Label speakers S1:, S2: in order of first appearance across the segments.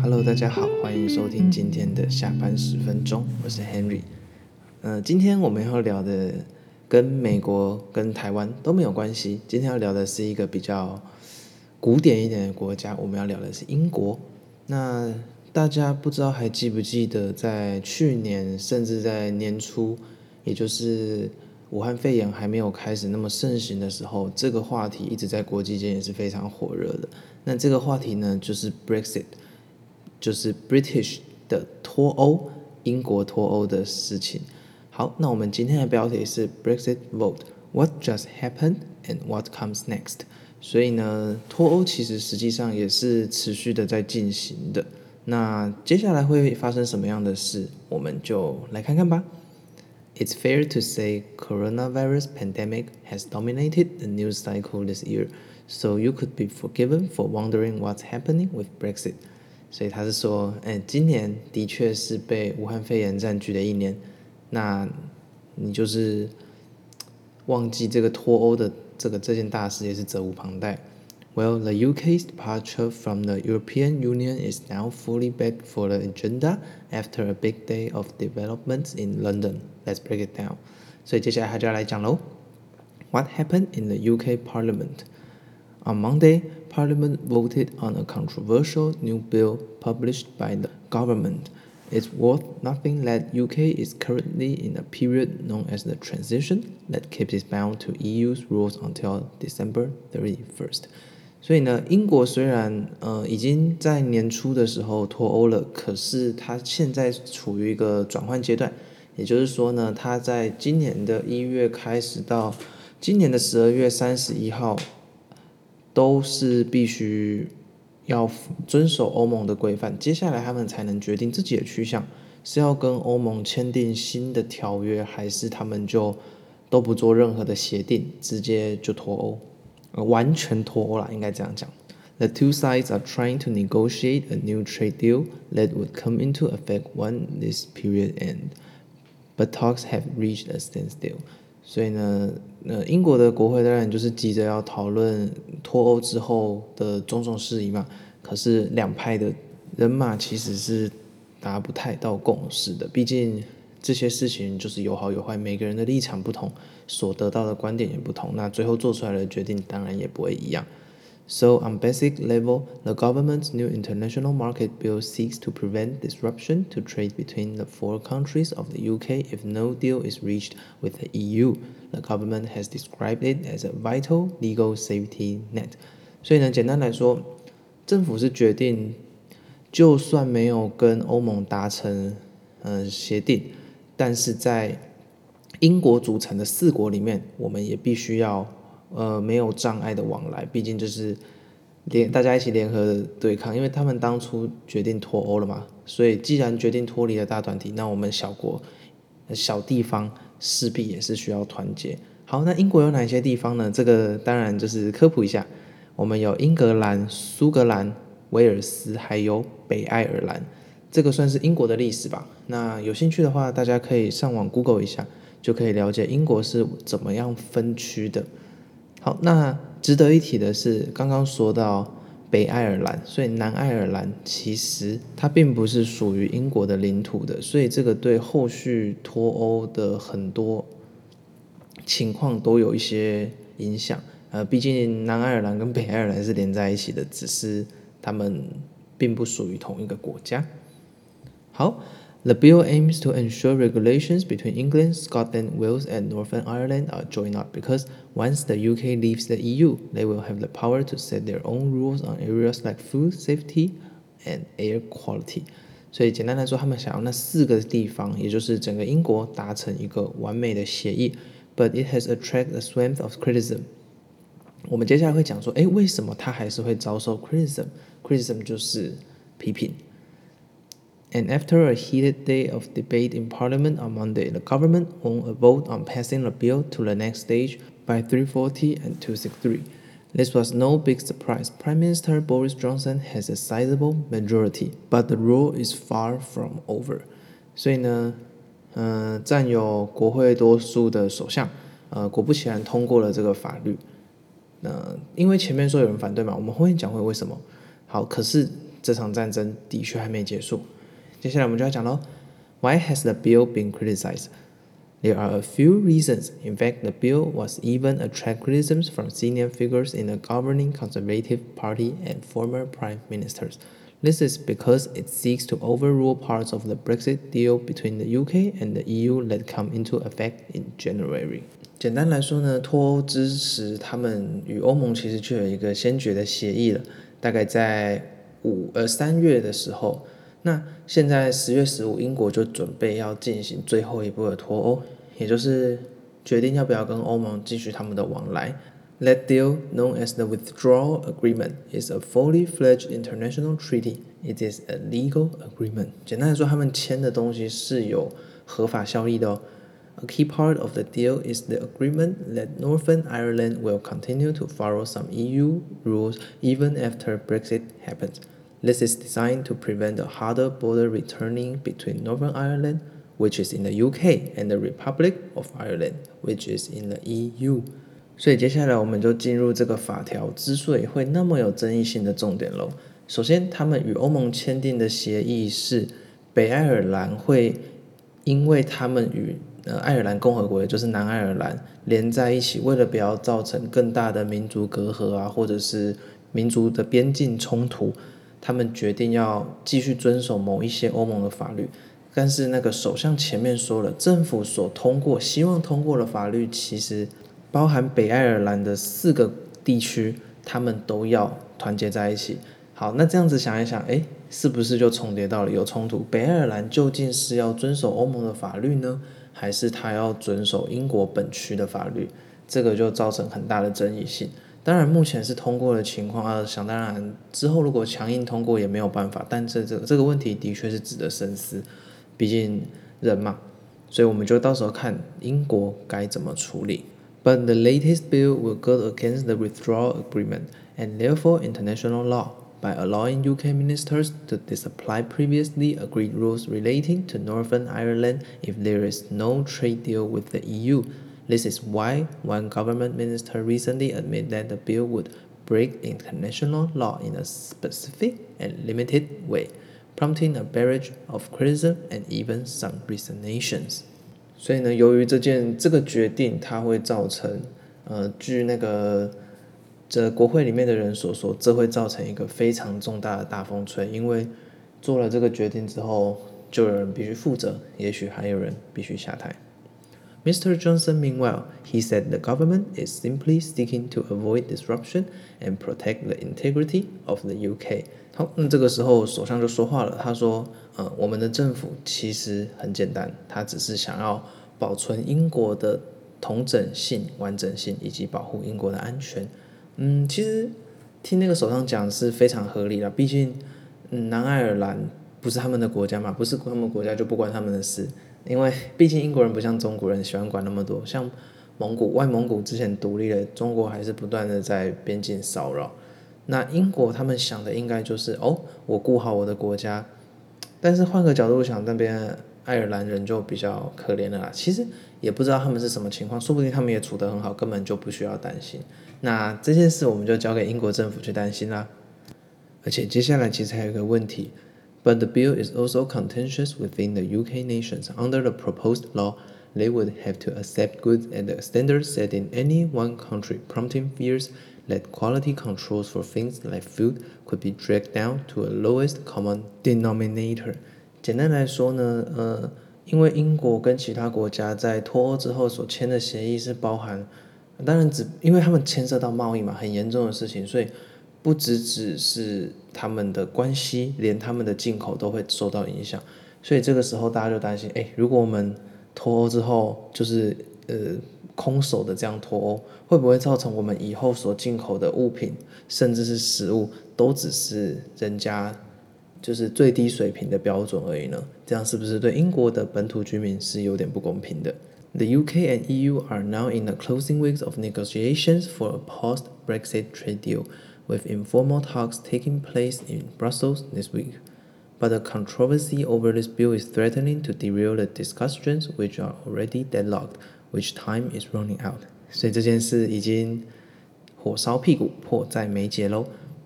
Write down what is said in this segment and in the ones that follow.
S1: Hello，大家好，欢迎收听今天的下班十分钟，我是 Henry。今天我们要聊的跟美国跟台湾都没有关系，今天要聊的是一个比较古典一点的国家，我们要聊的是英国。那大家不知道还记不记得，在去年甚至在年初。也就是武汉肺炎还没有开始那么盛行的时候，这个话题一直在国际间也是非常火热的。那这个话题呢，就是 Brexit，就是 British 的脱欧，英国脱欧的事情。好，那我们今天的标题是 Brexit Vote，What just happened and what comes next？所以呢，脱欧其实实际上也是持续的在进行的。那接下来会发生什么样的事，我们就来看看吧。It's fair to say coronavirus pandemic has dominated the news cycle this year, so you could be forgiven for wondering what's happening with Brexit. 所以他是说，哎，今年的确是被武汉肺炎占据的一年。那，你就是忘记这个脱欧的这个这件大事也是责无旁贷。well, the UK's departure from the European Union is now fully back for the agenda after a big day of developments in London. Let's break it down. What happened in the UK Parliament? On Monday, Parliament voted on a controversial new bill published by the government. It's worth nothing that UK is currently in a period known as the transition that keeps it bound to EU's rules until December 31st. 所以呢，英国虽然呃已经在年初的时候脱欧了，可是它现在处于一个转换阶段，也就是说呢，它在今年的一月开始到今年的十二月三十一号，都是必须要遵守欧盟的规范。接下来他们才能决定自己的去向，是要跟欧盟签订新的条约，还是他们就都不做任何的协定，直接就脱欧。完全脱欧了，应该这样讲。The two sides are trying to negotiate a new trade deal that would come into effect when this period ends, but talks have reached a standstill。所以呢，呃，英国的国会当然就是急着要讨论脱欧之后的种种事宜嘛。可是两派的人马其实是达不太到共识的，毕竟。这些事情就是有好有坏，每个人的立场不同，所得到的观点也不同，那最后做出来的决定当然也不会一样。So, on basic level, the government's new international market bill seeks to prevent disruption to trade between the four countries of the UK if no deal is reached with the EU. The government has described it as a vital legal safety net. 所以呢，简单来说，政府是决定，就算没有跟欧盟达成嗯、呃、协定，但是在英国组成的四国里面，我们也必须要呃没有障碍的往来，毕竟这是联大家一起联合对抗，因为他们当初决定脱欧了嘛，所以既然决定脱离了大团体，那我们小国、小地方势必也是需要团结。好，那英国有哪些地方呢？这个当然就是科普一下，我们有英格兰、苏格兰、威尔斯，还有北爱尔兰。这个算是英国的历史吧。那有兴趣的话，大家可以上网 Google 一下，就可以了解英国是怎么样分区的。好，那值得一提的是，刚刚说到北爱尔兰，所以南爱尔兰其实它并不是属于英国的领土的，所以这个对后续脱欧的很多情况都有一些影响。呃，毕竟南爱尔兰跟北爱尔兰是连在一起的，只是他们并不属于同一个国家。How? The bill aims to ensure regulations between England, Scotland, Wales, and Northern Ireland are joined up because once the UK leaves the EU, they will have the power to set their own rules on areas like food safety and air quality. 所以简单来说，他们想要那四个地方，也就是整个英国达成一个完美的协议。But it has attracted a swarm of criticism. 我们接下来会讲说，哎，为什么它还是会遭受 criticism？criticism 就是批评。and after a heated day of debate in Parliament on Monday, the government won a vote on passing the bill to the next stage by 340 and 263. This was no big surprise. Prime Minister Boris Johnson has a sizable majority, but the rule is far from over. 所以呢，呃，占有国会多数的首相，呃，果不其然通过了这个法律。呃，因为前面说有人反对嘛，我们后面讲会为什么。好，可是这场战争的确还没结束。接下来我们就要讲喽。Why has the bill been criticized? There are a few reasons. In fact, the bill was even attract criticisms from senior figures in the governing Conservative Party and former prime ministers. This is because it seeks to overrule parts of the Brexit deal between the UK and the EU that come into effect in January. 那现在十月十五，英国就准备要进行最后一步的脱欧，也就是决定要不要跟欧盟继续他们的往来。That deal, known as the Withdrawal Agreement, is a fully-fledged international treaty. It is a legal agreement. 简单来说，他们签的东西是有合法效力的。A key part of the deal is the agreement that Northern Ireland will continue to follow some EU rules even after Brexit happens. This is designed to prevent a harder border returning between Northern Ireland, which is in the UK, and the Republic of Ireland, which is in the EU。所以接下来我们就进入这个法条之所以会那么有争议性的重点喽。首先，他们与欧盟签订的协议是北爱尔兰会因为他们与呃爱尔兰共和国，也就是南爱尔兰连在一起，为了不要造成更大的民族隔阂啊，或者是民族的边境冲突。他们决定要继续遵守某一些欧盟的法律，但是那个首相前面说了，政府所通过、希望通过的法律，其实包含北爱尔兰的四个地区，他们都要团结在一起。好，那这样子想一想，诶，是不是就重叠到了有冲突？北爱尔兰究竟是要遵守欧盟的法律呢，还是他要遵守英国本区的法律？这个就造成很大的争议性。当然，目前是通过的情况啊，想当然之后如果强硬通过也没有办法。但这这这个问题的确是值得深思，毕竟人嘛，所以我们就到时候看英国该怎么处理。But the latest bill will go against the withdrawal agreement and therefore international law by allowing UK ministers to disapply previously agreed rules relating to Northern Ireland if there is no trade deal with the EU This is why one government minister recently admitted that the bill would break international law in a specific and limited way, prompting a barrage of criticism and even some resignations. 所以呢，由于这件这个决定，它会造成，呃，据那个这国会里面的人所说，这会造成一个非常重大的大风吹，因为做了这个决定之后，就有人必须负责，也许还有人必须下台。Mr. Johnson, meanwhile, he said the government is simply sticking to avoid disruption and protect the integrity of the UK. 好，那这个时候首相就说话了，他说，嗯，我们的政府其实很简单，他只是想要保存英国的同整性、完整性以及保护英国的安全。嗯，其实听那个首相讲是非常合理的，毕竟南爱尔兰不是他们的国家嘛，不是他们国家就不关他们的事。因为毕竟英国人不像中国人喜欢管那么多，像蒙古、外蒙古之前独立了，中国还是不断的在边境骚扰。那英国他们想的应该就是哦，我顾好我的国家。但是换个角度想，那边爱尔兰人就比较可怜了。啦。其实也不知道他们是什么情况，说不定他们也处得很好，根本就不需要担心。那这件事我们就交给英国政府去担心啦。而且接下来其实还有一个问题。But the bill is also contentious within the UK nations. Under the proposed law, they would have to accept goods at the standards set in any one country, prompting fears that quality controls for things like food could be dragged down to a lowest common denominator. 简单来说呢，呃，因为英国跟其他国家在脱欧之后所签的协议是包含，当然只因为他们牵涉到贸易嘛，很严重的事情，所以不只只是他们的关系，连他们的进口都会受到影响，所以这个时候大家就担心：哎，如果我们脱欧之后，就是呃空手的这样脱欧，会不会造成我们以后所进口的物品，甚至是食物，都只是人家就是最低水平的标准而已呢？这样是不是对英国的本土居民是有点不公平的？The UK and EU are now in the closing weeks of negotiations for a post-Brexit trade deal. with informal talks taking place in Brussels this week. But the controversy over this bill is threatening to derail the discussions which are already deadlocked, which time is running out.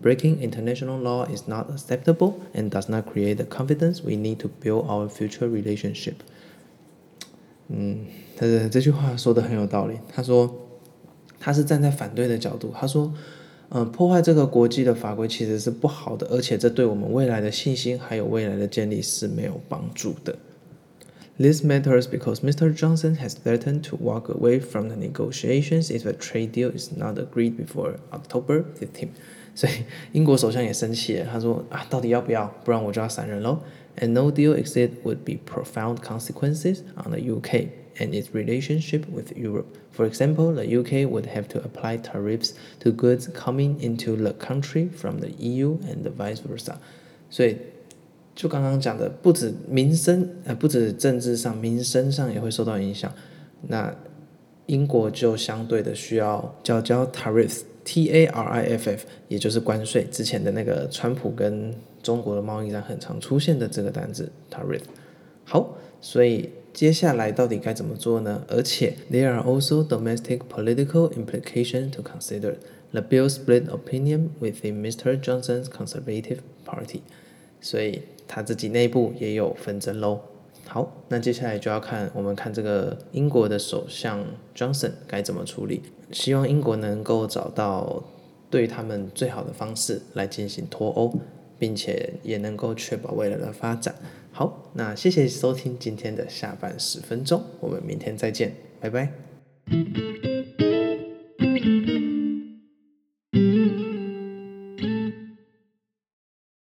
S1: Breaking international law is not acceptable and does not create the confidence we need to build our future relationship. 嗯，他的这句话说的很有道理。他说，他是站在反对的角度。他说，嗯，破坏这个国际的法规其实是不好的，而且这对我们未来的信心还有未来的建立是没有帮助的。This matters because Mr. Johnson has threatened to walk away from the negotiations if a trade deal is not agreed before October 15th。所以英国首相也生气了，他说啊，到底要不要？不然我就要散人喽。And no deal exit would be profound consequences on the UK. and its relationship with Europe. For example, the UK would have to apply tariffs to goods coming into the country from the EU and vice versa. 所以，就刚刚讲的，不止民生啊，不止政治上，民生上也会受到影响。那英国就相对的需要交交 tariffs, T A R I F F, 也就是关税。之前的那个川普跟中国的贸易战很常出现的这个单子 t a r i f f 好，所以。接下来到底该怎么做呢？而且，there are also domestic political implication s to consider. The bill split opinion within Mr. Johnson's Conservative Party，所以他自己内部也有纷争喽。好，那接下来就要看我们看这个英国的首相 Johnson 该怎么处理。希望英国能够找到对他们最好的方式来进行脱欧。并且也能够确保未来的发展。好，那谢谢收听今天的下班十分钟，我们明天再见，拜拜。